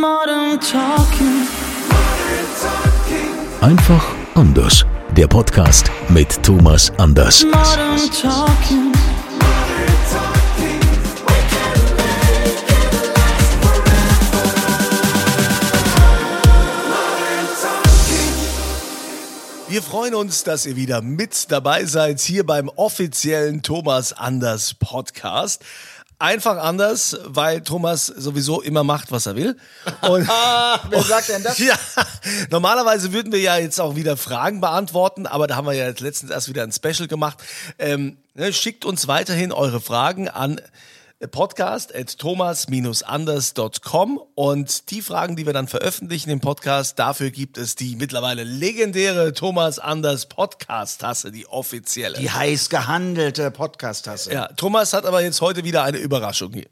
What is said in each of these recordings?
Modern Talking. Einfach anders. Der Podcast mit Thomas Anders. Modern Talking. Wir freuen uns, dass ihr wieder mit dabei seid hier beim offiziellen Thomas Anders Podcast. Einfach anders, weil Thomas sowieso immer macht, was er will. Und Wer sagt denn das? ja, normalerweise würden wir ja jetzt auch wieder Fragen beantworten, aber da haben wir ja jetzt letztens erst wieder ein Special gemacht. Ähm, ne, schickt uns weiterhin eure Fragen an podcast at thomas-anders.com und die Fragen, die wir dann veröffentlichen im Podcast, dafür gibt es die mittlerweile legendäre Thomas Anders Podcast-Tasse, die offizielle. Die heiß gehandelte Podcast-Tasse. Ja, Thomas hat aber jetzt heute wieder eine Überraschung hier.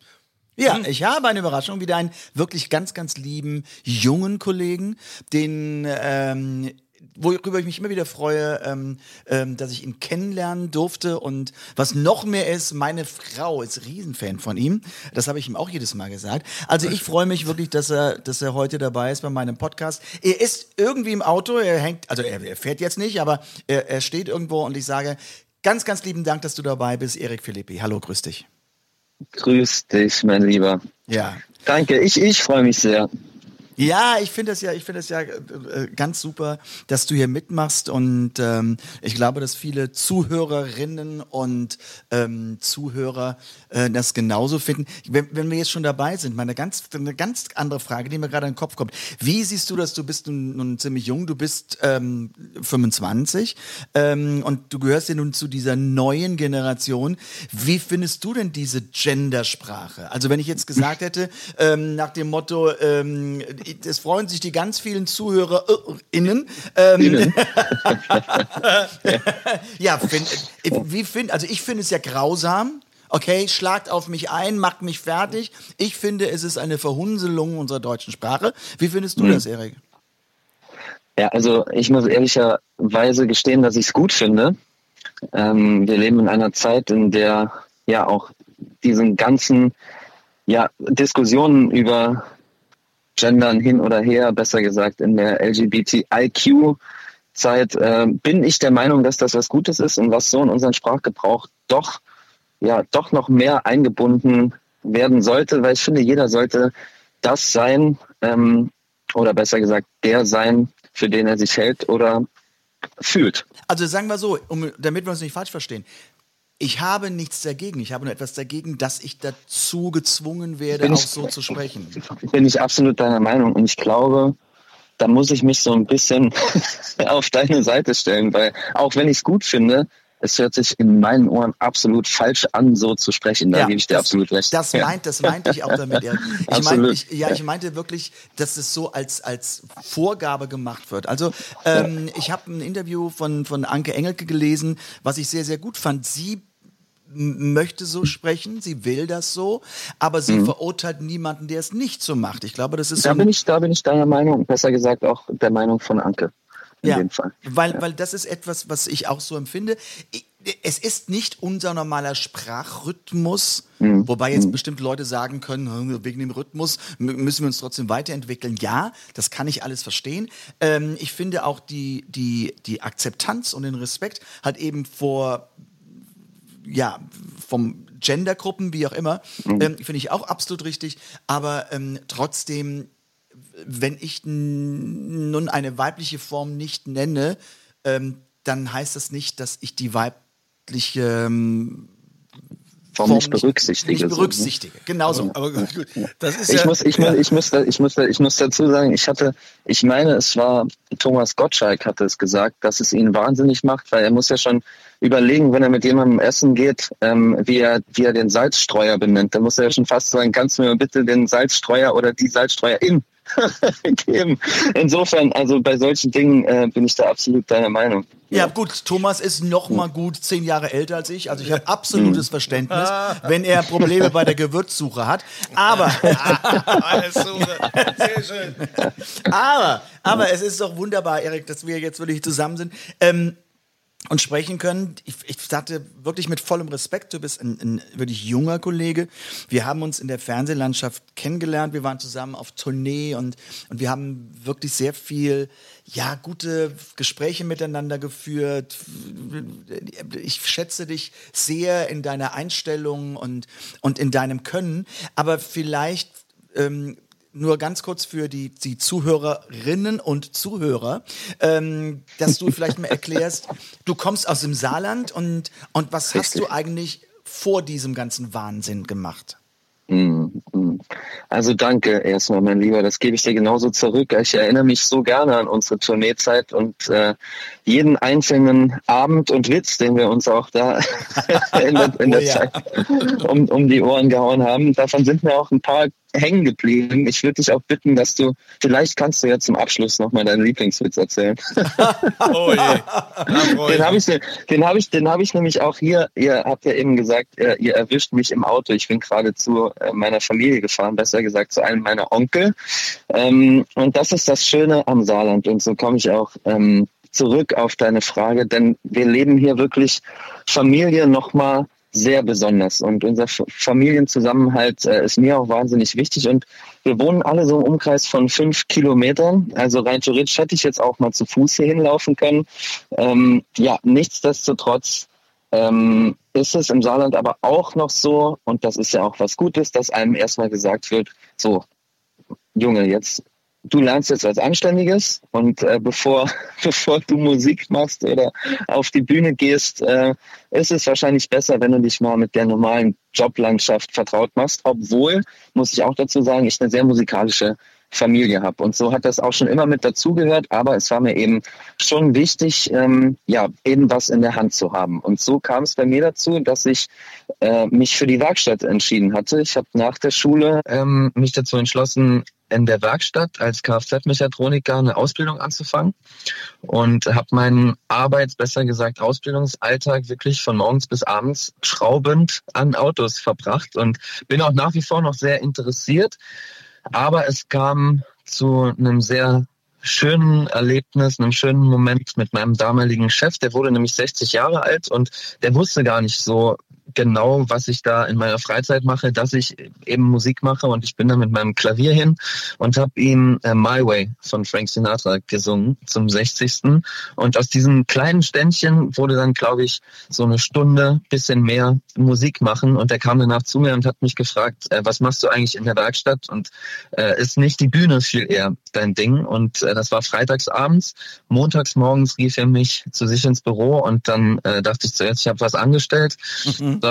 Ja, ich habe eine Überraschung, wieder einen wirklich ganz, ganz lieben jungen Kollegen, den ähm, worüber ich mich immer wieder freue, ähm, ähm, dass ich ihn kennenlernen durfte und was noch mehr ist, meine Frau ist Riesenfan von ihm. Das habe ich ihm auch jedes Mal gesagt. Also ich freue mich wirklich, dass er, dass er heute dabei ist bei meinem Podcast. Er ist irgendwie im Auto, er hängt, also er, er fährt jetzt nicht, aber er, er steht irgendwo und ich sage ganz, ganz lieben Dank, dass du dabei bist, Erik Philippi. Hallo, grüß dich. Grüß dich, mein Lieber. Ja. Danke, ich, ich freue mich sehr. Ja, ich finde es ja, ich finde es ja äh, äh, ganz super, dass du hier mitmachst und ähm, ich glaube, dass viele Zuhörerinnen und ähm, Zuhörer äh, das genauso finden. Wenn, wenn wir jetzt schon dabei sind, meine ganz, eine ganz andere Frage, die mir gerade in den Kopf kommt. Wie siehst du das? Du bist nun, nun ziemlich jung, du bist ähm, 25 ähm, und du gehörst ja nun zu dieser neuen Generation. Wie findest du denn diese Gendersprache? Also wenn ich jetzt gesagt hätte, ähm, nach dem Motto, ähm, es freuen sich die ganz vielen ZuhörerInnen. Ähm, ja, find, wie find, also ich finde es ja grausam. Okay, schlagt auf mich ein, macht mich fertig. Ich finde, es ist eine Verhunzelung unserer deutschen Sprache. Wie findest du das, Erik? Ja, also ich muss ehrlicherweise gestehen, dass ich es gut finde. Ähm, wir leben in einer Zeit, in der ja auch diesen ganzen ja, Diskussionen über Gendern hin oder her, besser gesagt in der LGBTIQ-Zeit, äh, bin ich der Meinung, dass das was Gutes ist und was so in unseren Sprachgebrauch doch, ja, doch noch mehr eingebunden werden sollte, weil ich finde, jeder sollte das sein, ähm, oder besser gesagt, der sein, für den er sich hält oder fühlt. Also sagen wir so, um, damit wir uns nicht falsch verstehen. Ich habe nichts dagegen. Ich habe nur etwas dagegen, dass ich dazu gezwungen werde, Bin auch ich- so zu sprechen. Bin ich absolut deiner Meinung und ich glaube, da muss ich mich so ein bisschen auf deine Seite stellen, weil auch wenn ich es gut finde, es hört sich in meinen Ohren absolut falsch an, so zu sprechen. Da gebe ich dir das, absolut recht. Das, Ja. meint, das meinte ich auch damit. Erik. Ich Absolut. ich, ja, ich meinte wirklich, dass es so als, als Vorgabe gemacht wird. Also ähm, ich habe ein Interview von, von Anke Engelke gelesen, was ich sehr, sehr gut fand. Sie möchte so sprechen, sie will das so, aber sie verurteilt niemanden, der es nicht so macht. Ich glaube, das ist so Da ein- bin ich, da bin ich deiner Meinung, besser gesagt auch der Meinung von Anke. In ja, dem Fall. Weil, weil das ist etwas, was ich auch so empfinde. Ich, es ist nicht unser normaler Sprachrhythmus, Mhm. wobei jetzt bestimmt Leute sagen können, "Hm, wegen dem Rhythmus mü- müssen wir uns trotzdem weiterentwickeln. Ja, das kann ich alles verstehen. Ähm, ich finde auch die, die, die Akzeptanz und den Respekt halt eben vor ja, vom Gendergruppen, wie auch immer, ähm, finde ich auch absolut richtig. Aber ähm, trotzdem, wenn ich nun eine weibliche Form nicht nenne, ähm, dann heißt das nicht, dass ich die weibliche ähm, Form nicht berücksichtige. Nicht berücksichtige, so. Aber gut, das ist Ich ja, muss, ich muss, ich muss, ich muss, ich muss dazu sagen, ich hatte, ich meine, es war Thomas Gottschalk hatte es gesagt, dass es ihn wahnsinnig macht, weil er muss ja schon überlegen, wenn er mit jemandem essen geht, ähm, wie er, wie er den Salzstreuer benennt. Dann muss er ja schon fast sagen, kannst du mir bitte den Salzstreuer oder die Salzstreuerin geben. Insofern, also bei solchen Dingen äh, bin ich da absolut deiner Meinung. Ja, gut, Thomas ist noch mal gut zehn Jahre älter als ich. Also ich habe absolutes Verständnis, wenn er Probleme bei der Gewürzsuche hat. Aber. Sehr schön. aber, aber es ist doch wunderbar, Erik, dass wir jetzt wirklich zusammen sind. Ähm, und sprechen können. Ich, ich sagte wirklich mit vollem Respekt, du bist ein, ein wirklich junger Kollege. Wir haben uns in der Fernsehlandschaft kennengelernt, wir waren zusammen auf Tournee und, und wir haben wirklich sehr viel, ja, gute Gespräche miteinander geführt. Ich schätze dich sehr in deiner Einstellung und, und in deinem Können, aber vielleicht ähm, nur ganz kurz für die, die Zuhörerinnen und Zuhörer, ähm, dass du vielleicht mal erklärst, du kommst aus dem Saarland und, und was hast du eigentlich vor diesem ganzen Wahnsinn gemacht? Also danke erstmal, mein Lieber. Das gebe ich dir genauso zurück. Ich erinnere mich so gerne an unsere Tourneezeit und äh, jeden einzelnen Abend und Witz, den wir uns auch da in der, in der Oh ja. Zeit um, um die Ohren gehauen haben. Davon sind mir auch ein paar hängen geblieben. Ich würde dich auch bitten, dass du, vielleicht kannst du ja zum Abschluss nochmal deinen Lieblingswitz erzählen. Oh je. Den habe ich, den habe ich, den habe ich nämlich auch hier. Ihr habt ja eben gesagt, äh, ihr erwischt mich im Auto. Ich bin gerade zu äh, meiner Familie gefahren, besser gesagt zu einem meiner Onkel. Ähm, und das ist das Schöne am Saarland. Und so komme ich auch ähm, zurück auf deine Frage, denn wir leben hier wirklich Familie nochmal sehr besonders und unser Familienzusammenhalt äh, ist mir auch wahnsinnig wichtig und wir wohnen alle so im Umkreis von fünf Kilometern. Also rein theoretisch hätte ich jetzt auch mal zu Fuß hier hinlaufen können. Ähm, ja, nichtsdestotrotz ähm, ist es im Saarland aber auch noch so, und das ist ja auch was Gutes, dass einem erstmal gesagt wird, so, Junge, jetzt, du lernst jetzt was Anständiges und äh, bevor, bevor du Musik machst oder auf die Bühne gehst, äh, ist es wahrscheinlich besser, wenn du dich mal mit der normalen Joblandschaft vertraut machst, obwohl, muss ich auch dazu sagen, ich eine sehr musikalische Familie habe. Und so hat das auch schon immer mit dazugehört, aber es war mir eben schon wichtig, ähm, ja, eben was in der Hand zu haben. Und so kam es bei mir dazu, dass ich äh, mich für die Werkstatt entschieden hatte. Ich habe nach der Schule ähm, mich dazu entschlossen, in der Werkstatt als Kfz-Mechatroniker eine Ausbildung anzufangen und habe meinen Arbeits-, besser gesagt Ausbildungsalltag wirklich von morgens bis abends schraubend an Autos verbracht und bin auch nach wie vor noch sehr interessiert. Aber es kam zu einem sehr schönen Erlebnis, einem schönen Moment mit meinem damaligen Chef. Der wurde nämlich 60 Jahre alt und der wusste gar nicht so genau, was ich da in meiner Freizeit mache, dass ich eben Musik mache und ich bin da mit meinem Klavier hin und habe ihm äh, My Way von Frank Sinatra gesungen zum 60. Und aus diesem kleinen Ständchen wurde dann, glaube ich, so eine Stunde, bisschen mehr Musik machen. Und er kam danach zu mir und hat mich gefragt, äh, was machst du eigentlich in der Werkstatt? Und äh, ist nicht die Bühne viel eher dein Ding? Und äh, das war freitags abends, montags morgens rief er mich zu sich ins Büro und dann äh, dachte ich zuerst, ich habe was angestellt, da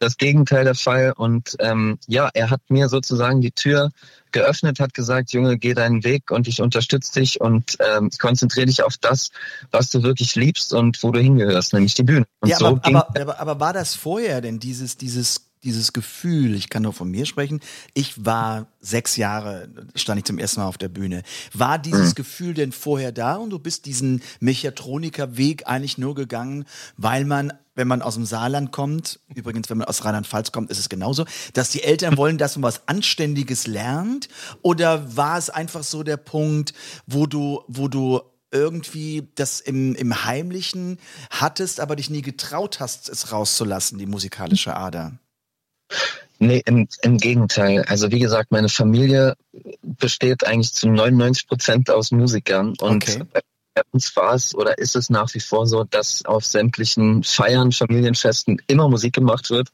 das Gegenteil der Fall und ähm, ja, er hat mir sozusagen die Tür geöffnet, hat gesagt, Junge, geh deinen Weg und ich unterstütze dich und ähm, konzentriere dich auf das, was du wirklich liebst und wo du hingehörst, nämlich die Bühne. Und ja, so aber, ging aber, aber, aber war das vorher denn dieses, dieses, dieses Gefühl, ich kann nur von mir sprechen, ich war sechs Jahre, stand ich zum ersten Mal auf der Bühne. War dieses Gefühl denn vorher da und du bist diesen Mechatroniker-Weg eigentlich nur gegangen, weil man wenn man aus dem Saarland kommt, übrigens, wenn man aus Rheinland-Pfalz kommt, ist es genauso, dass die Eltern wollen, dass man was Anständiges lernt? Oder war es einfach so der Punkt, wo du, wo du irgendwie das im, im Heimlichen hattest, aber dich nie getraut hast, es rauszulassen, die musikalische Ader? Nee, im, im Gegenteil. Also wie gesagt, meine Familie besteht eigentlich zu 99 Prozent aus Musikern und Okay. bei uns war es oder ist es nach wie vor so, dass auf sämtlichen Feiern, Familienfesten immer Musik gemacht wird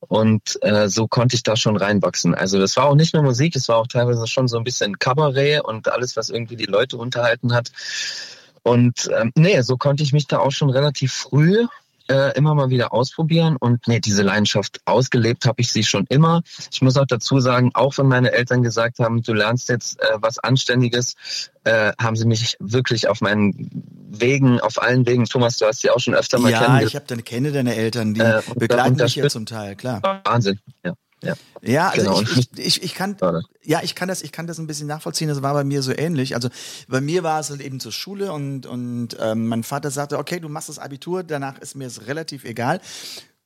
und äh, so konnte ich da schon reinwachsen. Also das war auch nicht nur Musik, es war auch teilweise schon so ein bisschen Kabarett und alles, was irgendwie die Leute unterhalten hat. Und ähm, nee, so konnte ich mich da auch schon relativ früh äh, immer mal wieder ausprobieren und nee, diese Leidenschaft ausgelebt habe ich sie schon immer. Ich muss auch dazu sagen, auch wenn meine Eltern gesagt haben, du lernst jetzt äh, was Anständiges, äh, haben sie mich wirklich auf meinen Wegen, auf allen Wegen, Thomas, du hast sie auch schon öfter mal Ja, kennengelernt. ich hab dann kenne deine Eltern, die Äh, begleiten mich ja unterstützt- zum Teil, klar. Wahnsinn, ja. Ja, Ja, also Genau, ich, ich, ich, ich kann, ja, ich kann das, ich kann das ein bisschen nachvollziehen. Das war bei mir so ähnlich. Also bei mir war es halt eben zur Schule und und ähm, mein Vater sagte, okay, du machst das Abitur, danach ist mir es relativ egal.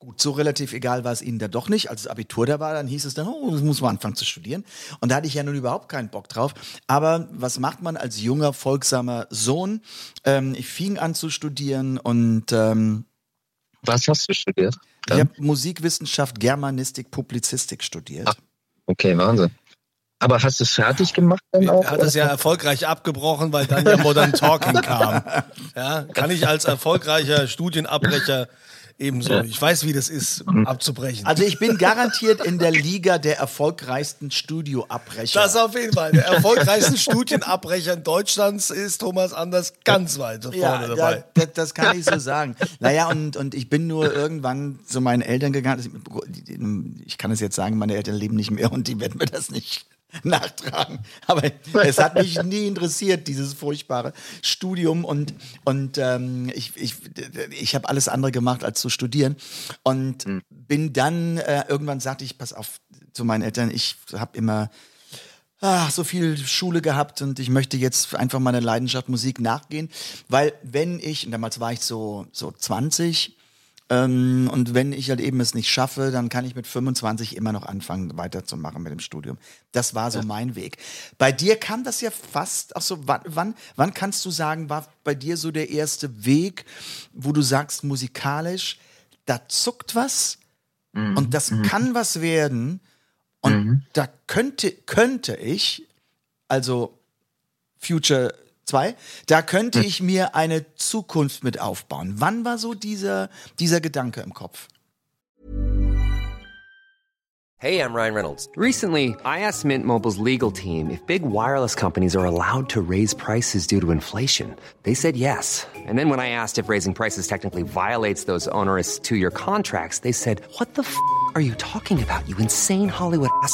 Gut, so relativ egal war es ihnen da doch nicht. Als das Abitur da war, dann hieß es dann, oh, das muss man anfangen zu studieren. Und da hatte ich ja nun überhaupt keinen Bock drauf. Aber was macht man als junger, folgsamer Sohn? Ähm, ich fing an zu studieren und ähm, Was hast du studiert? ich habe Musikwissenschaft, Germanistik, Publizistik studiert. Ah. Okay, Wahnsinn. Aber hast du es fertig gemacht dann auch? Er hat es ja erfolgreich abgebrochen, weil dann ja Modern Talking kam. Ja, kann ich als erfolgreicher Studienabbrecher ebenso. Ich weiß, wie das ist, abzubrechen. Also ich bin garantiert in der Liga der erfolgreichsten Studioabbrecher. Das auf jeden Fall. Der erfolgreichste Studienabbrecher Deutschlands ist Thomas Anders ganz weit vorne ja, dabei. da, da, das kann ich so sagen. Naja, und, und ich bin nur irgendwann zu meinen Eltern gegangen. Ich kann es jetzt sagen, meine Eltern leben nicht mehr und die werden mir das nicht nachtragen. Aber es hat mich nie interessiert, dieses furchtbare Studium. Und, und ähm, ich, ich, ich habe alles andere gemacht, als zu studieren. Und bin dann, äh, irgendwann sagte ich, pass auf, zu meinen Eltern, ich habe immer ah, so viel Schule gehabt und ich möchte jetzt einfach meiner Leidenschaft Musik nachgehen, weil wenn ich, und damals war ich so, so 20, ähm, und wenn ich halt eben es nicht schaffe, dann kann ich mit 25 immer noch anfangen, weiterzumachen mit dem Studium. Das war so mein Weg. Bei dir kam das ja fast, ach so, wann, wann, wann kannst du sagen, war bei dir so der erste Weg, wo du sagst, musikalisch, da zuckt was und das kann was werden und da könnte, könnte ich, also Future 2, da könnte ich mir eine Zukunft mit aufbauen. Wann war so dieser, dieser Gedanke im Kopf? Hey, I'm Ryan Reynolds. Recently, I asked Mint Mobile's legal team if big wireless companies are allowed to raise prices due to inflation. They said yes. And then when I asked if raising prices technically violates those onerous two year contracts, they said, What the f are you talking about, you insane Hollywood ass?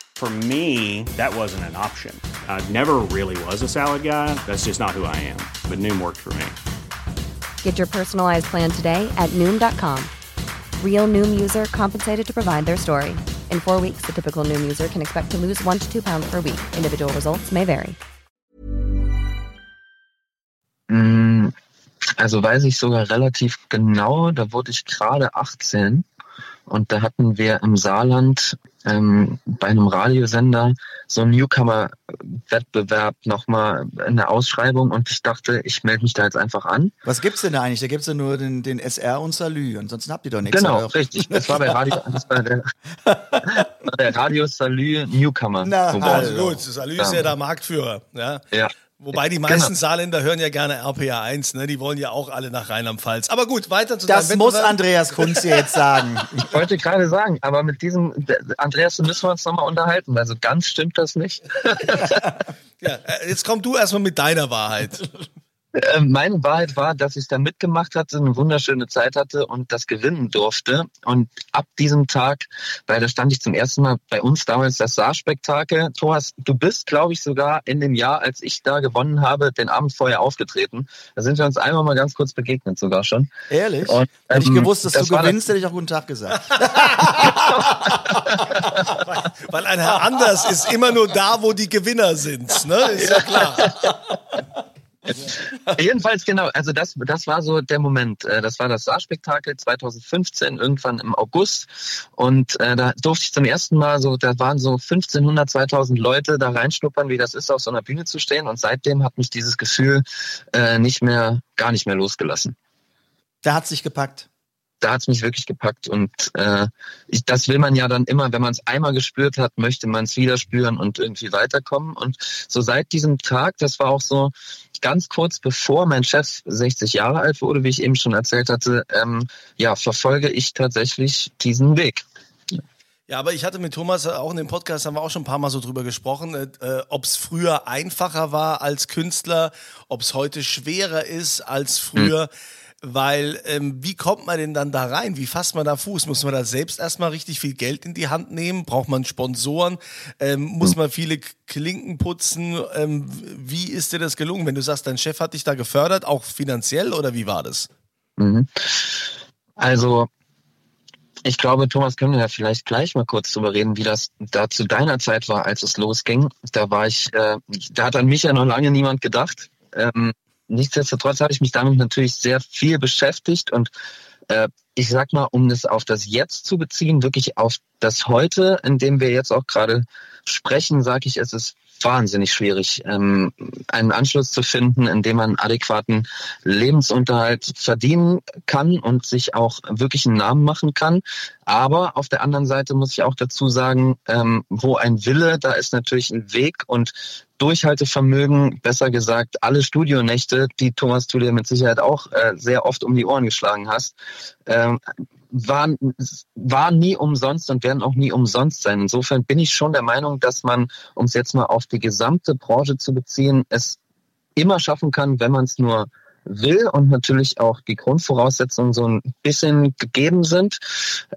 For me, that wasn't an option. I never really was a salad guy. That's just not who I am. But Noom worked for me. Get your personalized plan today at Noom.com. Real Noom user compensated to provide their story. In four weeks, the typical Noom user can expect to lose one to two pounds per week. Individual results may vary. Mm, Also weiß ich sogar relativ genau, da wurde ich gerade 18 und da hatten wir im Saarland ähm, bei einem Radiosender so einen Newcomer-Wettbewerb nochmal eine Ausschreibung und ich dachte, ich melde mich da jetzt einfach an. Was gibt's denn da eigentlich? Da gibt's ja nur den, den SR und Salü. Ansonsten habt ihr doch nichts. Genau, oder? richtig. Das war bei Radio, das war der, der Radio Salü Newcomer. Na. Also gut, Salü ist ja der Marktführer. Ja. Ja. Wobei die meisten Genau. Saarländer hören ja gerne RPA 1, ne? Die wollen ja auch alle nach Rheinland-Pfalz. Aber gut, weiter zu Das muss. Andreas Kunz dir jetzt sagen. Ich wollte gerade sagen, aber mit diesem, Andreas, da müssen wir uns nochmal unterhalten, weil so ganz stimmt das nicht. Ja, äh, jetzt komm du erstmal mit deiner Wahrheit. Äh, Meine Wahrheit war, dass ich da mitgemacht hatte, eine wunderschöne Zeit hatte und das gewinnen durfte. Und ab diesem Tag, weil da stand ich zum ersten Mal bei uns damals das Saarspektakel. Thomas, du bist, glaube ich, sogar in dem Jahr, als ich da gewonnen habe, den Abend vorher aufgetreten. Da sind wir uns einmal mal ganz kurz begegnet sogar schon. Ehrlich? Und, Hätte ich ähm, gewusst, dass das du gewinnst, hätte ich auch guten Tag gesagt. Weil ein Herr Anders ist immer nur da, wo die Gewinner sind. Ne? Ist ja klar. Jedenfalls genau, also das, das war so der Moment. Äh, Das war das Saarspektakel 2015, irgendwann im August. Und äh, da durfte ich zum ersten Mal so, da waren so 1500, 2000 Leute da reinschnuppern, wie das ist, auf so einer Bühne zu stehen. Und seitdem hat mich dieses Gefühl äh, nicht mehr, gar nicht mehr losgelassen. Da hat sich gepackt. Da hat's mich wirklich gepackt. Und äh, ich, das will man ja dann immer, wenn man es einmal gespürt hat, möchte man es wieder spüren und irgendwie weiterkommen. Und so seit diesem Tag, das war auch so ganz kurz bevor mein Chef 60 Jahre alt wurde, wie ich eben schon erzählt hatte, ähm, ja, verfolge ich tatsächlich diesen Weg. Ja, aber ich hatte mit Thomas auch in dem Podcast, haben wir auch schon ein paar Mal so drüber gesprochen, äh, ob es früher einfacher war als Künstler, ob es heute schwerer ist als früher. Mhm. Weil, ähm, wie kommt man denn dann da rein? Wie fasst man da Fuß? Muss man da selbst erstmal richtig viel Geld in die Hand nehmen? Braucht man Sponsoren? Ähm, muss man viele Klinken putzen? Ähm, wie ist dir das gelungen? Wenn du sagst, dein Chef hat dich da gefördert, auch finanziell oder wie war das? Mhm. Also ich glaube, Thomas, können wir ja vielleicht gleich mal kurz drüber reden, wie das da zu deiner Zeit war, als es losging. Da war ich, äh, da hat an mich ja noch lange niemand gedacht. Ähm, nichtsdestotrotz habe ich mich damit natürlich sehr viel beschäftigt und äh, ich sag mal, um das auf das Jetzt zu beziehen, wirklich auf das Heute, in dem wir jetzt auch gerade sprechen, sage ich, es ist wahnsinnig schwierig, ähm, einen Anschluss zu finden, in dem man adäquaten Lebensunterhalt verdienen kann und sich auch wirklich einen Namen machen kann. Aber auf der anderen Seite muss ich auch dazu sagen, ähm, wo ein Wille, da ist natürlich ein Weg und Durchhaltevermögen, besser gesagt, alle Studionächte, die Thomas, du dir mit Sicherheit auch äh, sehr oft um die Ohren geschlagen hast, ähm, waren, waren nie umsonst und werden auch nie umsonst sein. Insofern bin ich schon der Meinung, dass man, um es jetzt mal auf die gesamte Branche zu beziehen, es immer schaffen kann, wenn man es nur will und natürlich auch die Grundvoraussetzungen so ein bisschen gegeben sind.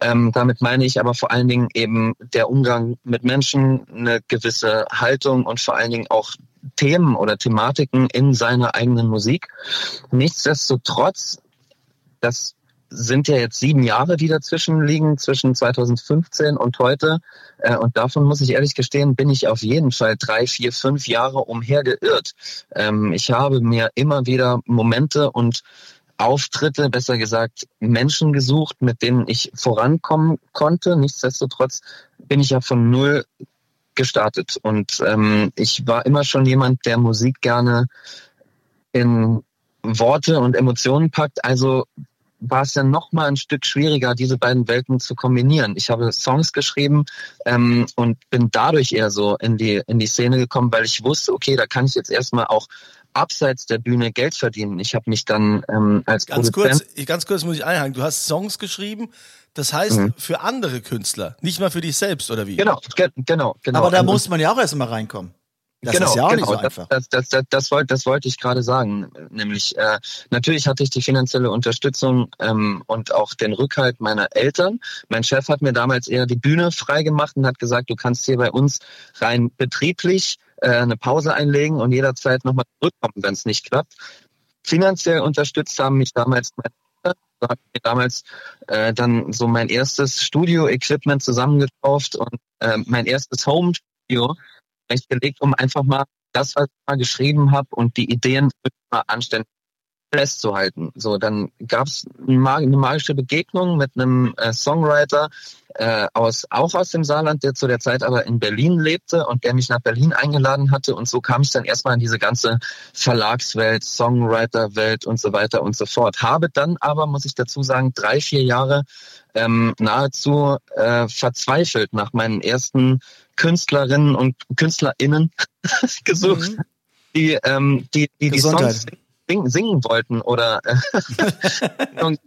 Ähm, damit meine ich aber vor allen Dingen eben der Umgang mit Menschen, eine gewisse Haltung und vor allen Dingen auch Themen oder Thematiken in seiner eigenen Musik. Nichtsdestotrotz, das sind ja jetzt sieben Jahre, die dazwischen liegen, zwischen 2015 und heute. Äh, und davon muss ich ehrlich gestehen, bin ich auf jeden Fall drei, vier, fünf Jahre umhergeirrt. Ähm, ich habe mir immer wieder Momente und Auftritte, besser gesagt Menschen gesucht, mit denen ich vorankommen konnte. Nichtsdestotrotz bin ich ja von null gestartet. Und ähm, ich war immer schon jemand, der Musik gerne in Worte und Emotionen packt. Also war es ja noch mal ein Stück schwieriger, diese beiden Welten zu kombinieren. Ich habe Songs geschrieben ähm, und bin dadurch eher so in die in die Szene gekommen, weil ich wusste, okay, da kann ich jetzt erstmal auch abseits der Bühne Geld verdienen. Ich habe mich dann ähm, als ganz Produzent kurz, ganz kurz muss ich einhaken. Du hast Songs geschrieben, das heißt mhm. für andere Künstler, nicht mal für dich selbst oder wie? Genau, ge genau, genau. Aber da muss man ja auch erstmal reinkommen. Das genau, ist ja auch genau. nicht so einfach. Das, das, das, das, wollte, das wollte ich gerade sagen. Nämlich, äh, natürlich hatte ich die finanzielle Unterstützung ähm, und auch den Rückhalt meiner Eltern. Mein Chef hat mir damals eher die Bühne freigemacht und hat gesagt, du kannst hier bei uns rein betrieblich äh, eine Pause einlegen und jederzeit nochmal zurückkommen, wenn es nicht klappt. Finanziell unterstützt haben mich damals meine Eltern. Da habe ich mir damals äh, dann so mein erstes Studio-Equipment zusammengekauft und äh, mein erstes Home-Studio gelegt, um einfach mal das, was ich mal geschrieben habe und die Ideen mal anständig festzuhalten. So, dann gab es eine magische Begegnung mit einem äh, Songwriter äh, aus auch aus dem Saarland, der zu der Zeit aber in Berlin lebte und der mich nach Berlin eingeladen hatte. Und so kam ich dann erstmal in diese ganze Verlagswelt, Songwriterwelt und so weiter und so fort. Habe dann aber, muss ich dazu sagen, drei, vier Jahre ähm, nahezu äh, verzweifelt nach meinen ersten Künstlerinnen und KünstlerInnen gesucht, mhm. die, ähm, die, die, die Songs singen, singen wollten oder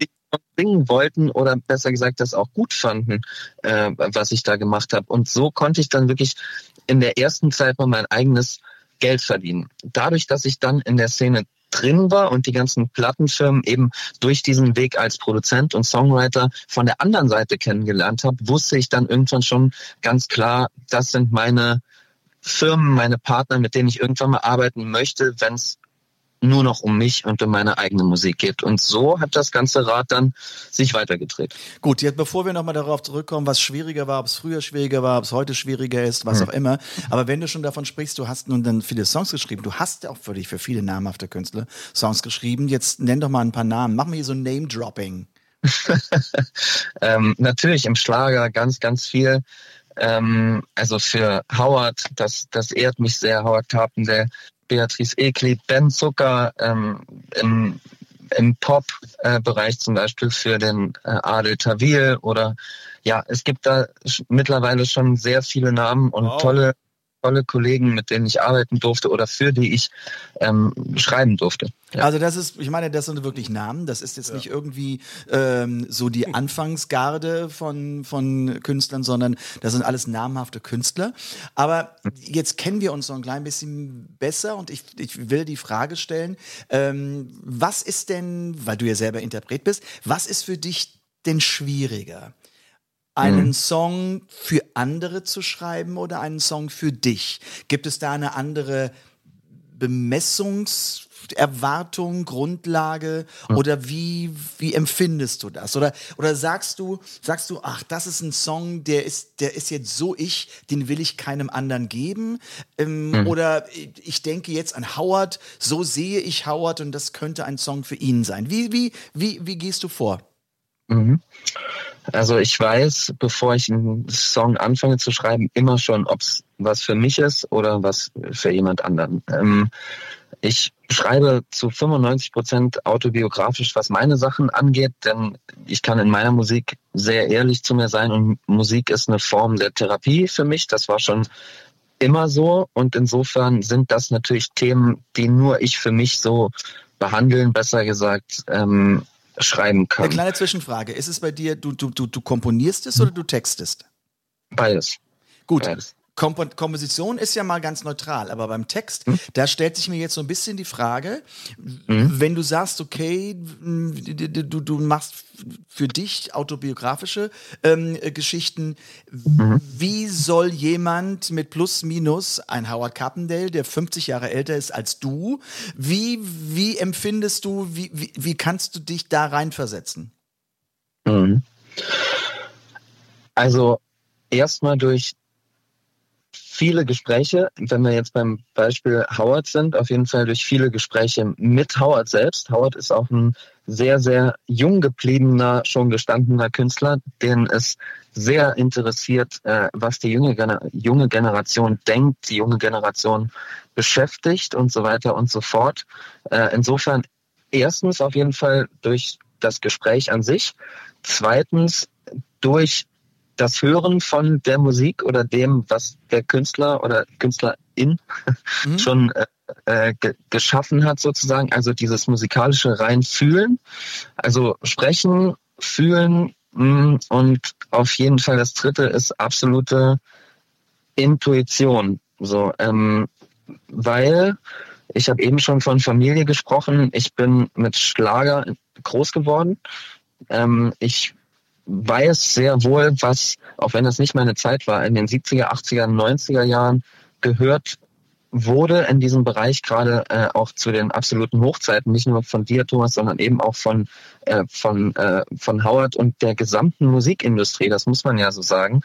singen wollten oder besser gesagt das auch gut fanden, äh, was ich da gemacht habe. Und so konnte ich dann wirklich in der ersten Zeit mal mein eigenes Geld verdienen. Dadurch, dass ich dann in der Szene drin war und die ganzen Plattenfirmen eben durch diesen Weg als Produzent und Songwriter von der anderen Seite kennengelernt habe, wusste ich dann irgendwann schon ganz klar, das sind meine Firmen, meine Partner, mit denen ich irgendwann mal arbeiten möchte, wenn es nur noch um mich und um meine eigene Musik geht. Und so hat das ganze Rad dann sich weitergedreht. Gut, jetzt bevor wir nochmal darauf zurückkommen, was schwieriger war, ob es früher schwieriger war, ob es heute schwieriger ist, was mhm. auch immer. Aber wenn du schon davon sprichst, du hast nun dann viele Songs geschrieben, du hast ja auch für dich für viele namhafte Künstler Songs geschrieben. Jetzt nenn doch mal ein paar Namen. Mach mir hier so ein Name-Dropping. ähm, natürlich im Schlager ganz, ganz viel. Ähm, also für Howard, das, das ehrt mich sehr, Howard Carpenter, Beatrice Ekli, Ben Zucker, ähm, im im Pop-Bereich zum Beispiel für den äh, Adel Tawil oder ja, es gibt da mittlerweile schon sehr viele Namen und wow. tolle tolle Kollegen, mit denen ich arbeiten durfte oder für die ich ähm, schreiben durfte. Ja. Also das ist, ich meine, das sind wirklich Namen. Das ist jetzt ja. nicht irgendwie ähm, so die Anfangsgarde von, von Künstlern, sondern das sind alles namhafte Künstler. Aber jetzt kennen wir uns noch ein klein bisschen besser und ich, ich will die Frage stellen, ähm, was ist denn, weil du ja selber Interpret bist, was ist für dich denn schwieriger? Einen mhm. Song für andere zu schreiben oder einen Song für dich? Gibt es da eine andere Bemessungserwartung, Grundlage mhm. oder wie, wie empfindest du das? Oder, oder sagst du, sagst du, ach, das ist ein Song, der ist, der ist jetzt so ich, den will ich keinem anderen geben? Ähm, mhm. Oder ich denke jetzt an Howard, so sehe ich Howard und das könnte ein Song für ihn sein. Wie, wie, wie, wie gehst du vor? Mhm. Also ich weiß, bevor ich einen Song anfange zu schreiben, immer schon, ob es was für mich ist oder was für jemand anderen. Ähm, ich schreibe zu 95 Prozent autobiografisch, was meine Sachen angeht, denn ich kann in meiner Musik sehr ehrlich zu mir sein und Musik ist eine Form der Therapie für mich. Das war schon immer so und insofern sind das natürlich Themen, die nur ich für mich so behandeln, besser gesagt, ähm, schreiben kann. Eine kleine Zwischenfrage. Ist es bei dir, du, du, du, du komponierst es oder du textest? Beides. Gut. Beides. Komp Komposition ist ja mal ganz neutral, aber beim Text, hm? da stellt sich mir jetzt so ein bisschen die Frage, hm? wenn du sagst, okay, du, du machst für dich autobiografische ähm, Geschichten, mhm. wie soll jemand mit Plus Minus, ein Howard Carpendale, der 50 Jahre älter ist als du, wie, wie empfindest du, wie, wie, wie kannst du dich da reinversetzen? Mhm. Also erstmal durch viele Gespräche, wenn wir jetzt beim Beispiel Howard sind, auf jeden Fall durch viele Gespräche mit Howard selbst. Howard ist auch ein sehr, sehr jung gebliebener, schon gestandener Künstler, den es sehr interessiert, äh, was die junge, junge Generation denkt, die junge Generation beschäftigt und so weiter und so fort. Äh, insofern erstens auf jeden Fall durch das Gespräch an sich. Zweitens durch das Hören von der Musik oder dem, was der Künstler oder Künstlerin mhm. schon äh, äh, ge geschaffen hat, sozusagen. Also dieses musikalische Reinfühlen, also sprechen, fühlen mh, mm, und auf jeden Fall das dritte ist absolute Intuition. So, ähm, weil ich habe eben schon von Familie gesprochen. Ich bin mit Schlager groß geworden. Ähm, ich weiß sehr wohl, was, auch wenn das nicht meine Zeit war, in den 70er, 80er, 90er Jahren gehört wurde in diesem Bereich gerade äh, auch zu den absoluten Hochzeiten, nicht nur von dir, Thomas, sondern eben auch von, äh, von, äh, von Howard und der gesamten Musikindustrie, das muss man ja so sagen.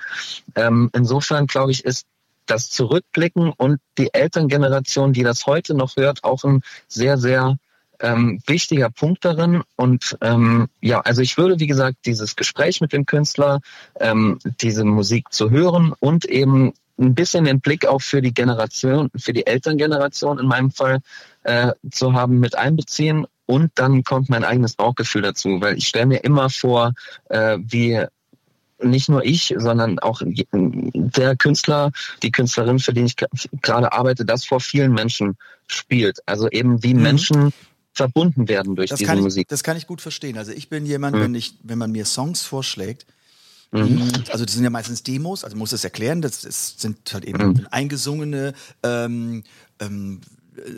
Ähm, insofern, glaube ich, ist das Zurückblicken und die Elterngeneration, die das heute noch hört, auch ein sehr, sehr ähm, wichtiger Punkt darin. Und ähm, ja, also ich würde, wie gesagt, dieses Gespräch mit dem Künstler, ähm, diese Musik zu hören und eben ein bisschen den Blick auch für die Generation, für die Elterngeneration in meinem Fall äh, zu haben, mit einbeziehen. Und dann kommt mein eigenes Bauchgefühl dazu, weil ich stelle mir immer vor, äh, wie nicht nur ich, sondern auch der Künstler, die Künstlerin, für die ich gerade arbeite, das vor vielen Menschen spielt. Also eben wie mhm. Menschen verbunden werden durch das diese ich, Musik. Das kann ich gut verstehen. Also ich bin jemand, mhm. wenn ich, wenn man mir Songs vorschlägt, mhm. also das sind ja meistens Demos, also muss es erklären, das ist, sind halt eben mhm. eingesungene ähm, ähm,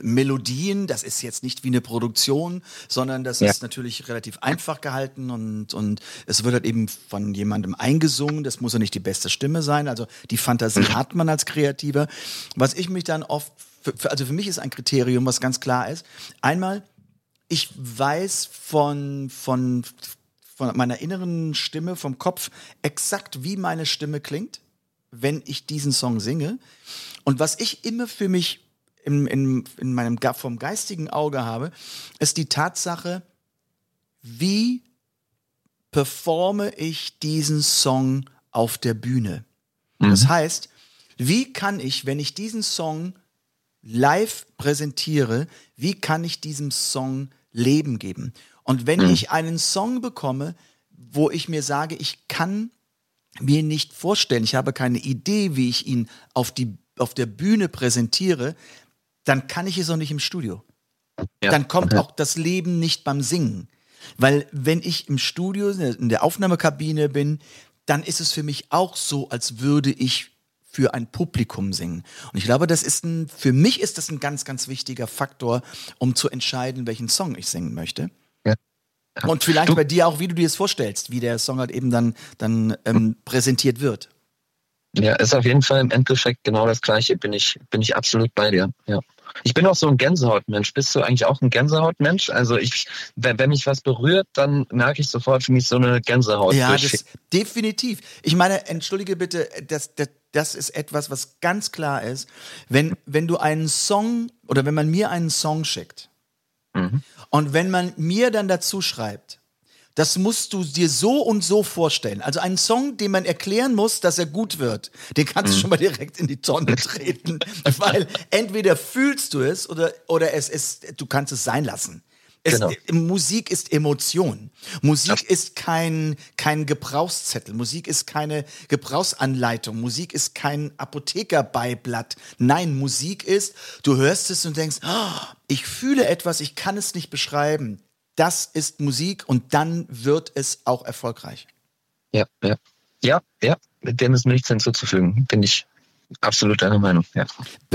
Melodien, das ist jetzt nicht wie eine Produktion, sondern das ja. ist natürlich relativ einfach gehalten und, und es wird halt eben von jemandem eingesungen, das muss ja nicht die beste Stimme sein, also die Fantasie mhm. hat man als Kreativer. Was ich mich dann oft, für, also für mich ist ein Kriterium, was ganz klar ist, einmal ich weiß von, von, von meiner inneren Stimme, vom Kopf, exakt wie meine Stimme klingt, wenn ich diesen Song singe. Und was ich immer für mich in, in, in meinem vom geistigen Auge habe, ist die Tatsache, wie performe ich diesen Song auf der Bühne. Mhm. Das heißt, wie kann ich, wenn ich diesen Song live präsentiere, wie kann ich diesem Song Leben geben? Und wenn ich einen Song bekomme, wo ich mir sage, ich kann mir nicht vorstellen, ich habe keine Idee, wie ich ihn auf, die, auf der Bühne präsentiere, dann kann ich es auch nicht im Studio. Ja. Dann kommt auch das Leben nicht beim Singen. Weil wenn ich im Studio, in der Aufnahmekabine bin, dann ist es für mich auch so, als würde ich für ein Publikum singen. Und ich glaube, das ist ein, für mich ist das ein ganz, ganz wichtiger Faktor, um zu entscheiden, welchen Song ich singen möchte. Ja. Und vielleicht Du- bei dir auch, wie du dir das vorstellst, wie der Song halt eben dann, dann ähm, präsentiert wird. Ja, ist auf jeden Fall im Endeffekt genau das Gleiche. Bin ich, bin ich absolut bei dir. Ja. Ich bin auch so ein Gänsehautmensch. Bist du eigentlich auch ein Gänsehautmensch? Also ich, wenn, wenn mich was berührt, dann merke ich sofort für mich so eine Gänsehaut. Ja, definitiv. Ich meine, entschuldige bitte, das, das, das ist etwas, was ganz klar ist. Wenn, wenn du einen Song oder wenn man mir einen Song schickt und wenn man mir dann dazu schreibt, das musst du dir so und so vorstellen. Also einen Song, den man erklären muss, dass er gut wird, den kannst du schon mal direkt in die Tonne treten. Weil entweder fühlst du es oder, oder es ist, du kannst es sein lassen. Es, Genau. Musik ist Emotion. Musik ist kein, kein Gebrauchszettel. Musik ist keine Gebrauchsanleitung. Musik ist kein Apothekerbeiblatt. Nein, Musik ist, du hörst es und denkst, "Ah, ich fühle etwas, ich kann es nicht beschreiben. Das ist Musik und dann wird es auch erfolgreich. Ja, ja. Ja, ja. Dem ist mir nichts hinzuzufügen. Bin ich absolut deiner Meinung. Ja.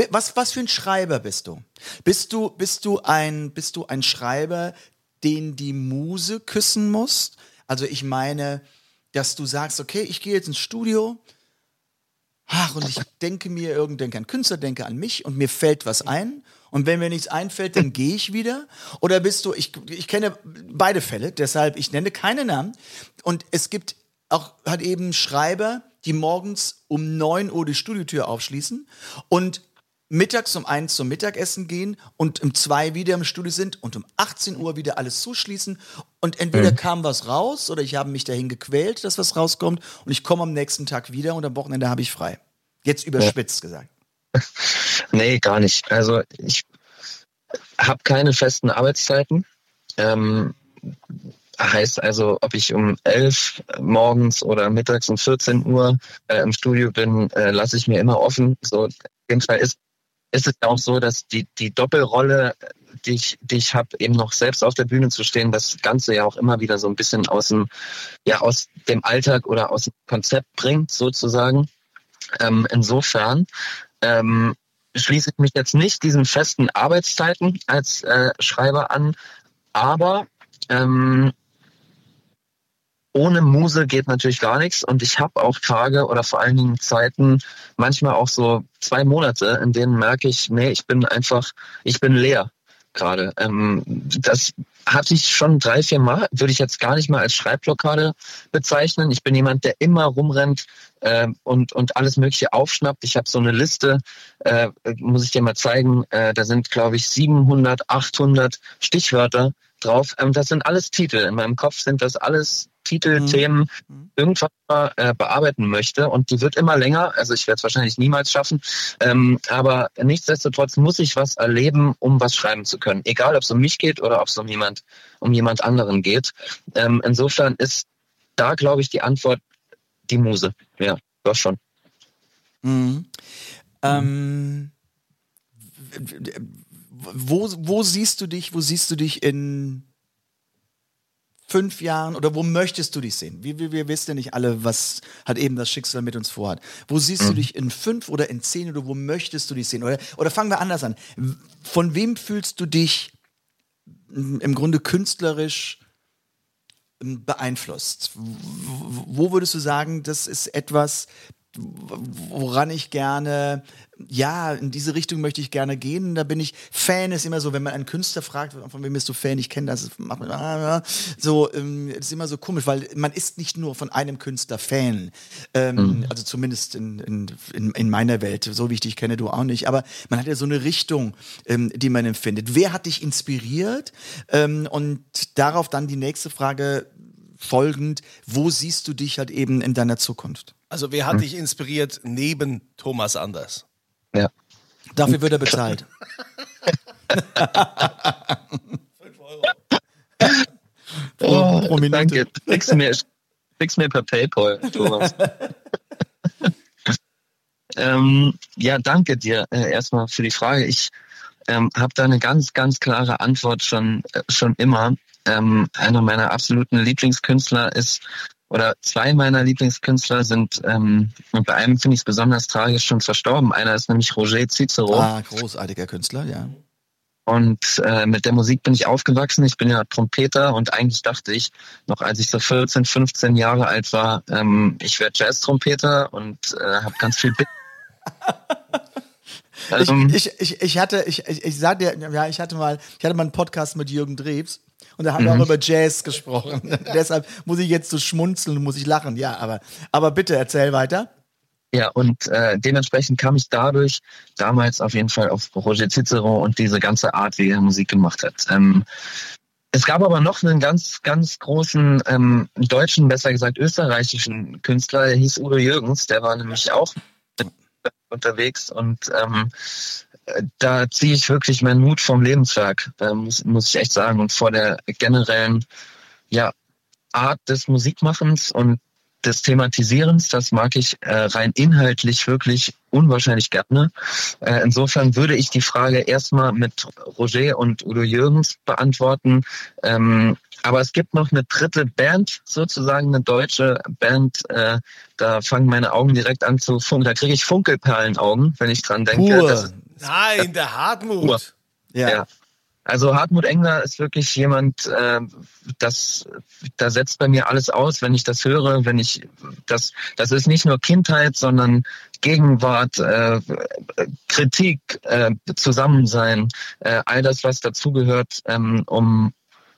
Was, was für ein Schreiber bist du? Bist du, bist du ein, bist du ein Schreiber, den die Muse küssen muss? Also ich meine, dass du sagst, okay, ich gehe jetzt ins Studio, ach, und ich denke mir, irgend denke an Künstler, denke an mich und mir fällt was ein. Und wenn mir nichts einfällt, dann gehe ich wieder. Oder bist du, ich, ich kenne beide Fälle, deshalb, ich nenne keine Namen. Und es gibt auch halt eben Schreiber, die morgens um 9 Uhr die Studiotür aufschließen und mittags um eins zum Mittagessen gehen und um zwei wieder im Studio sind und um 18 Uhr wieder alles zuschließen und entweder kam was raus oder ich habe mich dahin gequält, dass was rauskommt und ich komme am nächsten Tag wieder und am Wochenende habe ich frei. Jetzt überspitzt gesagt. Nee, gar nicht. Also ich habe keine festen Arbeitszeiten. Ähm, heißt also, ob ich um 11 morgens oder mittags um 14 Uhr äh, im Studio bin, äh, lasse ich mir immer offen. So, auf jeden Fall ist, ist es auch so, dass die, die Doppelrolle, die ich, die ich habe, eben noch selbst auf der Bühne zu stehen, das Ganze ja auch immer wieder so ein bisschen aus dem, ja, aus dem Alltag oder aus dem Konzept bringt, sozusagen. Ähm, insofern ähm, schließe ich mich jetzt nicht diesen festen Arbeitszeiten als äh, Schreiber an, aber ähm, ohne Muse geht natürlich gar nichts und ich habe auch Tage oder vor allen Dingen Zeiten, manchmal auch so zwei Monate, in denen merke ich, nee, ich bin einfach, ich bin leer gerade. Ähm, das hatte ich schon drei, vier Mal, würde ich jetzt gar nicht mal als Schreibblockade bezeichnen. Ich bin jemand, der immer rumrennt äh, und, und alles Mögliche aufschnappt. Ich habe so eine Liste, äh, muss ich dir mal zeigen, äh, da sind, glaube ich, 700, 800 Stichwörter drauf. Ähm, das sind alles Titel. In meinem Kopf sind das alles Titel, Themen, irgendwann mal äh, bearbeiten möchte. Und die wird immer länger. Also ich werde es wahrscheinlich niemals schaffen. Ähm, aber nichtsdestotrotz muss ich was erleben, um was schreiben zu können. Egal, ob es um mich geht oder ob es um jemand, um jemand anderen geht. Ähm, insofern ist da, glaube ich, die Antwort die Muse. Ja, doch schon. Mhm. Ähm, w- w- wo, wo siehst du dich, wo siehst du dich in fünf Jahren oder wo möchtest du dich sehen? Wir, wir, wir wissen ja nicht alle, was hat eben das Schicksal mit uns vorhat. Wo siehst du dich in fünf oder in zehn oder wo möchtest du dich sehen? Oder, oder fangen wir anders an. Von wem fühlst du dich im Grunde künstlerisch beeinflusst? Wo würdest du sagen, das ist etwas, woran ich gerne, ja, in diese Richtung möchte ich gerne gehen. Da bin ich, Fan ist immer so, wenn man einen Künstler fragt, von wem bist du Fan, ich kenne das, macht man, ah, ah, so, ähm, ist immer so komisch, weil man ist nicht nur von einem Künstler Fan, ähm, also zumindest in, in, in, in meiner Welt, so wie ich dich kenne, du auch nicht, aber man hat ja so eine Richtung, ähm, die man empfindet. Wer hat dich inspiriert? Ähm, und darauf dann die nächste Frage folgend, wo siehst du dich halt eben in deiner Zukunft? Also wer hat dich inspiriert neben Thomas Anders? Ja. Dafür wird er bezahlt. Euro pro Minute. Danke. Schick's mir, schick's mir per PayPal, Thomas. ähm, ja, danke dir äh, erstmal für die Frage. Ich ähm, habe da eine ganz, ganz klare Antwort schon, äh, schon immer. Ähm, einer meiner absoluten Lieblingskünstler ist, oder zwei meiner Lieblingskünstler sind, ähm, und bei einem finde ich es besonders tragisch, schon verstorben. Einer ist nämlich Roger Cicero. Ah, großartiger Künstler, ja. Und äh, mit der Musik bin ich aufgewachsen. Ich bin ja Trompeter und eigentlich dachte ich, noch als ich so 14, 15 Jahre alt war, ähm, ich werde Jazz-Trompeter und äh, habe ganz viel Bit ich, ich, ich, ich hatte, ich, ich, ich sag dir, ja, ich hatte mal, ich hatte mal einen Podcast mit Jürgen Drebs und da haben wir Mhm. auch über Jazz gesprochen. Deshalb muss ich jetzt so schmunzeln und muss ich lachen. Ja, aber, aber bitte erzähl weiter. Ja, und äh, dementsprechend kam ich dadurch damals auf jeden Fall auf Roger Cicero und diese ganze Art, wie er Musik gemacht hat. Ähm, es gab aber noch einen ganz, ganz großen ähm, deutschen, besser gesagt österreichischen Künstler, der hieß Udo Jürgens, der war nämlich auch unterwegs und ähm, äh, da ziehe ich wirklich meinen Mut vom Lebenswerk, äh, muss, muss ich echt sagen, und vor der generellen ja, Art des Musikmachens und des Thematisierens, das mag ich äh, rein inhaltlich wirklich unwahrscheinlich gerne. Äh, insofern würde ich die Frage erstmal mit Roger und Udo Jürgens beantworten. Ähm, aber es gibt noch eine dritte Band, sozusagen eine deutsche Band. Äh, da fangen meine Augen direkt an zu funkeln. Da kriege ich Funkelperlenaugen, wenn ich dran denke. Pur. Das ist Nein, der Hartmut. Ja. ja. Also Hartmut Engler ist wirklich jemand, äh, das, da setzt bei mir alles aus, wenn ich das höre, wenn ich das, das ist nicht nur Kindheit, sondern Gegenwart, äh, Kritik, äh, Zusammensein, äh, all das, was dazugehört, ähm, um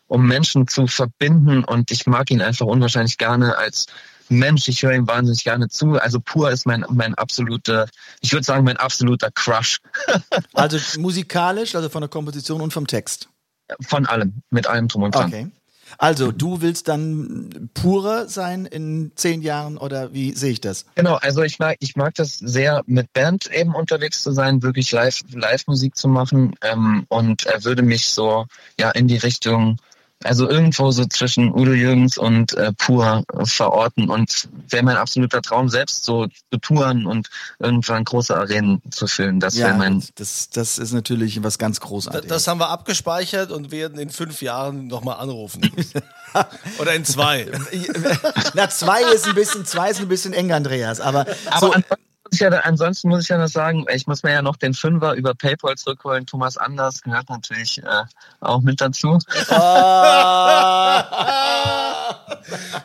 um Menschen zu verbinden. Und ich mag ihn einfach unwahrscheinlich gerne als Mensch, ich höre ihm wahnsinnig gerne zu. Also pur ist mein, mein absoluter, ich würde sagen, mein absoluter Crush. Also musikalisch, also von der Komposition und vom Text. Von allem, mit allem drum und dran. Okay. Also, du willst dann purer sein in zehn Jahren oder wie sehe ich das? Genau, also ich mag, ich mag das sehr, mit Band eben unterwegs zu sein, wirklich live, Live-Musik zu machen. Ähm, und er würde mich so ja in die Richtung, also irgendwo so zwischen Udo Jürgens und äh, Pur verorten. Und wäre mein absoluter Traum, selbst so zu touren und irgendwann große Arenen zu füllen. Das wäre mein. das, das ist natürlich was ganz Großartiges. Das haben wir abgespeichert und werden in fünf Jahren nochmal anrufen. Oder in zwei. Na, zwei ist ein bisschen, zwei ist ein bisschen eng, Andreas, aber, Aber so, muss ja, ansonsten muss ich ja noch sagen, ich muss mir ja noch den Fünfer über PayPal zurückholen. Thomas Anders gehört natürlich äh, auch mit dazu.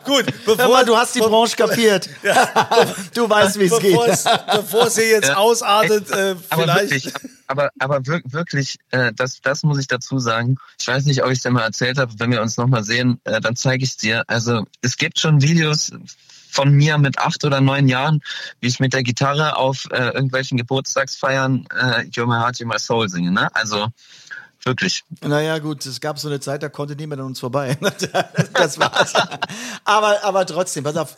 Gut, Hör bevor mal, du hast die Branche kapiert. du weißt, wie es geht. bevor es, bevor es hier jetzt Ja. ausartet, äh, Aber vielleicht. wirklich, aber, aber wir- wirklich, äh, das, das muss ich dazu sagen. Ich weiß nicht, ob ich es dir mal erzählt habe. Wenn wir uns nochmal sehen, äh, dann zeige ich es dir. Also es gibt schon Videos von mir mit acht oder neun Jahren, wie ich mit der Gitarre auf äh, irgendwelchen Geburtstagsfeiern äh, You're My Heart, You're My Soul singe. Ne? Also wirklich. Naja, gut, es gab so eine Zeit, da konnte niemand an uns vorbei. das war's. aber, aber trotzdem, pass auf.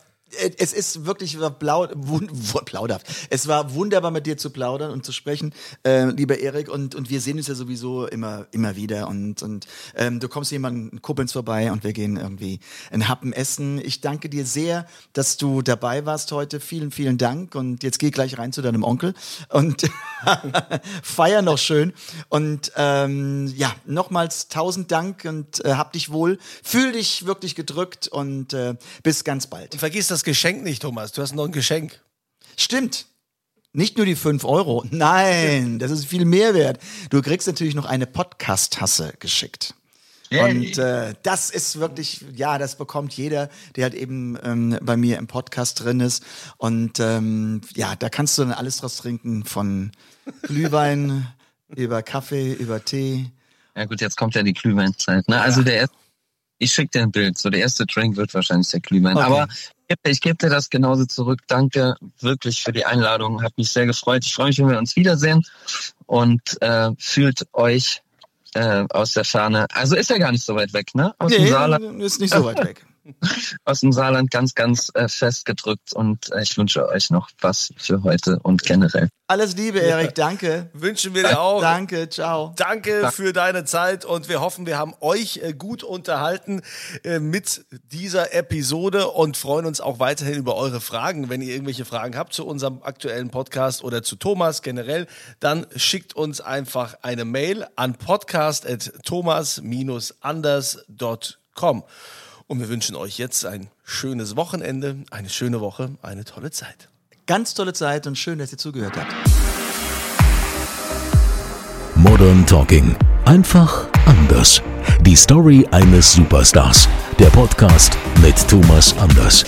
Es ist wirklich blau, wun, wu- plauderhaft. Es war wunderbar mit dir zu plaudern und zu sprechen, äh, lieber Erik. Und, und wir sehen uns ja sowieso immer, immer wieder. Und, und ähm, du kommst jemanden Kuppelns vorbei und wir gehen irgendwie ein Happen essen. Ich danke dir sehr, dass du dabei warst heute. Vielen, vielen Dank. Und jetzt geh gleich rein zu deinem Onkel und feier noch schön. Und ähm, ja, nochmals tausend Dank und äh, hab dich wohl. Fühl dich wirklich gedrückt und äh, bis ganz bald. Und vergiss das Geschenk nicht, Thomas. Du hast noch ein Geschenk. Stimmt. Nicht nur die 5 Euro. Nein, das ist viel mehr wert. Du kriegst natürlich noch eine Podcast-Tasse geschickt. Und äh, das ist wirklich, ja, das bekommt jeder, der halt eben ähm, bei mir im Podcast drin ist. Und ähm, ja, da kannst du dann alles draus trinken, von Glühwein über Kaffee, über Tee. Ja gut, jetzt kommt ja die Glühweinzeit. Ne? Also der erste, ich schicke dir ein Bild. So der erste Drink wird wahrscheinlich der Glühwein. Okay. Aber ich geb- ich gebe dir das genauso zurück. Danke wirklich für die Einladung. Hat mich sehr gefreut. Ich freue mich, wenn wir uns wiedersehen. Und äh, fühlt euch äh, aus der Ferne. Also ist ja gar nicht so weit weg, ne? Aus dem Saarland. Nee, ist nicht so weit weg. Aus dem Saarland ganz, ganz äh, fest gedrückt und äh, ich wünsche euch noch was für heute und generell. Alles Liebe, Erik, danke. Wünschen wir dir auch. Danke, ciao. Danke für deine Zeit und wir hoffen, wir haben euch äh, gut unterhalten äh, mit dieser Episode und freuen uns auch weiterhin über eure Fragen. Wenn ihr irgendwelche Fragen habt zu unserem aktuellen Podcast oder zu Thomas generell, dann schickt uns einfach eine Mail an podcast.thomas-anders.com. Und wir wünschen euch jetzt ein schönes Wochenende, eine schöne Woche, eine tolle Zeit. Ganz tolle Zeit und schön, dass ihr zugehört habt. Modern Talking. Einfach anders. Die Story eines Superstars. Der Podcast mit Thomas Anders.